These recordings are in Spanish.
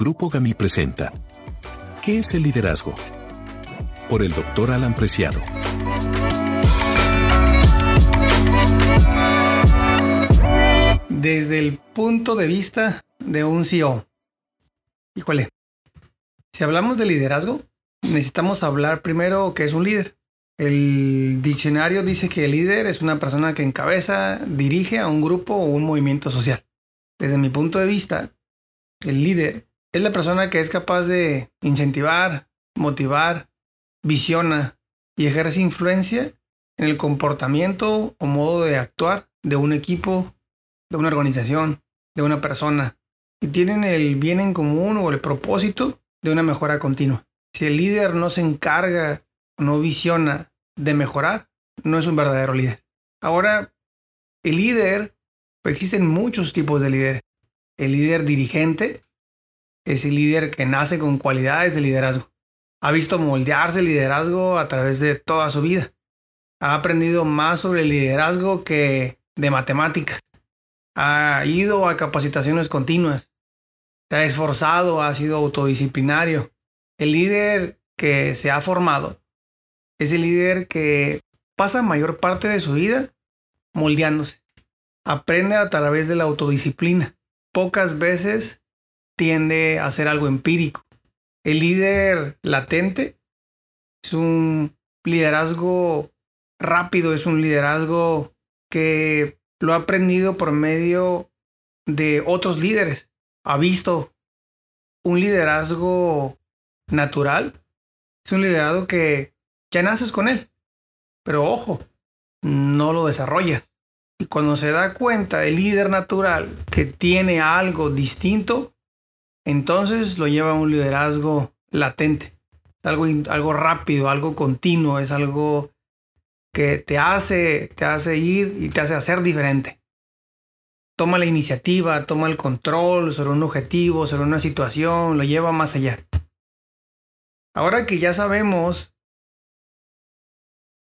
Grupo GAMI presenta. ¿Qué es el liderazgo? Por el doctor Alan Preciado. Desde el punto de vista de un CEO. Híjole. Si hablamos de liderazgo, necesitamos hablar primero que es un líder. El diccionario dice que el líder es una persona que encabeza, dirige a un grupo o un movimiento social. Desde mi punto de vista, el líder es la persona que es capaz de incentivar, motivar, visiona y ejerce influencia en el comportamiento o modo de actuar de un equipo, de una organización, de una persona. Y tienen el bien en común o el propósito de una mejora continua. Si el líder no se encarga o no visiona de mejorar, no es un verdadero líder. Ahora, el líder, existen muchos tipos de líderes. El líder dirigente, es el líder que nace con cualidades de liderazgo. Ha visto moldearse el liderazgo a través de toda su vida. Ha aprendido más sobre el liderazgo que de matemáticas. Ha ido a capacitaciones continuas. Se ha esforzado, ha sido autodisciplinario. El líder que se ha formado es el líder que pasa mayor parte de su vida moldeándose. Aprende a través de la autodisciplina. Pocas veces tiende a hacer algo empírico. El líder latente es un liderazgo rápido, es un liderazgo que lo ha aprendido por medio de otros líderes. Ha visto un liderazgo natural. Es un liderazgo que ya naces con él. Pero ojo, no lo desarrollas. Y cuando se da cuenta el líder natural que tiene algo distinto, entonces lo lleva a un liderazgo latente. Algo, algo rápido, algo continuo, es algo que te hace, te hace ir y te hace hacer diferente. Toma la iniciativa, toma el control sobre un objetivo, sobre una situación, lo lleva más allá. Ahora que ya sabemos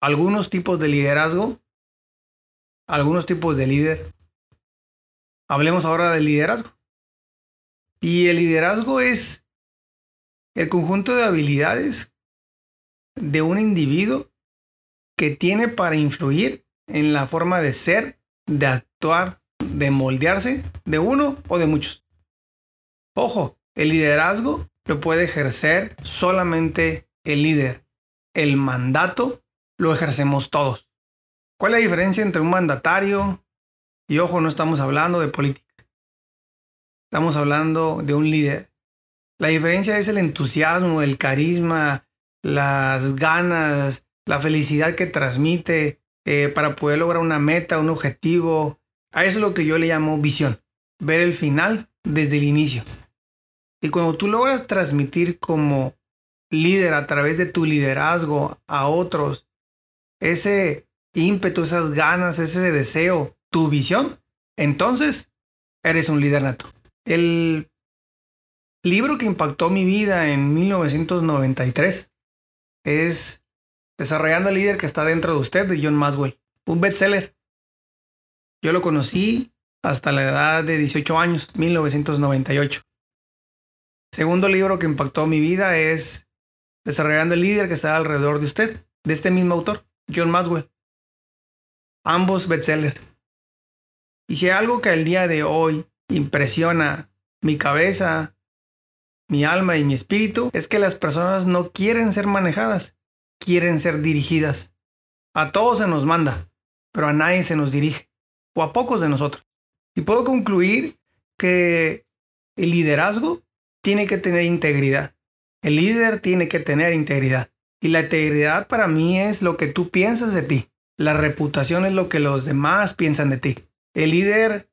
algunos tipos de liderazgo, algunos tipos de líder, hablemos ahora del liderazgo. Y el liderazgo es el conjunto de habilidades de un individuo que tiene para influir en la forma de ser, de actuar, de moldearse de uno o de muchos. Ojo, el liderazgo lo puede ejercer solamente el líder. El mandato lo ejercemos todos. ¿Cuál es la diferencia entre un mandatario y ojo, no estamos hablando de política? Estamos hablando de un líder. La diferencia es el entusiasmo, el carisma, las ganas, la felicidad que transmite eh, para poder lograr una meta, un objetivo. A eso es lo que yo le llamo visión. Ver el final desde el inicio. Y cuando tú logras transmitir como líder a través de tu liderazgo a otros ese ímpetu, esas ganas, ese deseo, tu visión, entonces eres un líder nato. El libro que impactó mi vida en 1993 es Desarrollando el líder que está dentro de usted de John Maswell, un bestseller. Yo lo conocí hasta la edad de 18 años, 1998. Segundo libro que impactó mi vida es Desarrollando el líder que está alrededor de usted, de este mismo autor, John Maswell. Ambos bestsellers. Y si hay algo que al día de hoy impresiona mi cabeza, mi alma y mi espíritu es que las personas no quieren ser manejadas, quieren ser dirigidas. A todos se nos manda, pero a nadie se nos dirige, o a pocos de nosotros. Y puedo concluir que el liderazgo tiene que tener integridad. El líder tiene que tener integridad. Y la integridad para mí es lo que tú piensas de ti. La reputación es lo que los demás piensan de ti. El líder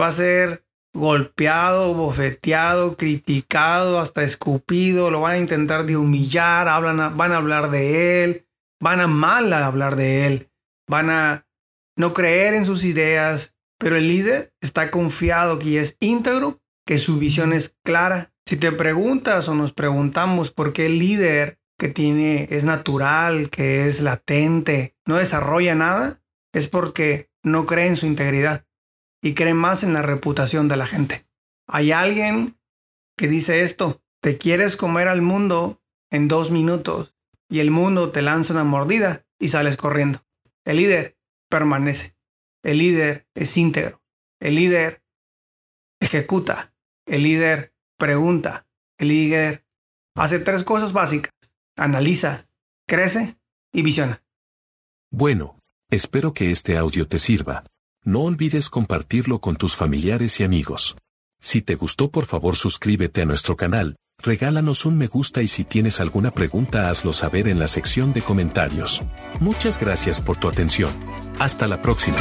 va a ser golpeado, bofeteado, criticado, hasta escupido, lo van a intentar de humillar, hablan van a hablar de él, van a mal hablar de él, van a no creer en sus ideas, pero el líder está confiado que es íntegro, que su visión es clara. Si te preguntas o nos preguntamos por qué el líder que tiene es natural, que es latente, no desarrolla nada, es porque no cree en su integridad y cree más en la reputación de la gente. Hay alguien que dice esto, te quieres comer al mundo en dos minutos y el mundo te lanza una mordida y sales corriendo. El líder permanece. El líder es íntegro. El líder ejecuta. El líder pregunta. El líder hace tres cosas básicas. Analiza, crece y visiona. Bueno, espero que este audio te sirva. No olvides compartirlo con tus familiares y amigos. Si te gustó por favor suscríbete a nuestro canal, regálanos un me gusta y si tienes alguna pregunta hazlo saber en la sección de comentarios. Muchas gracias por tu atención. Hasta la próxima.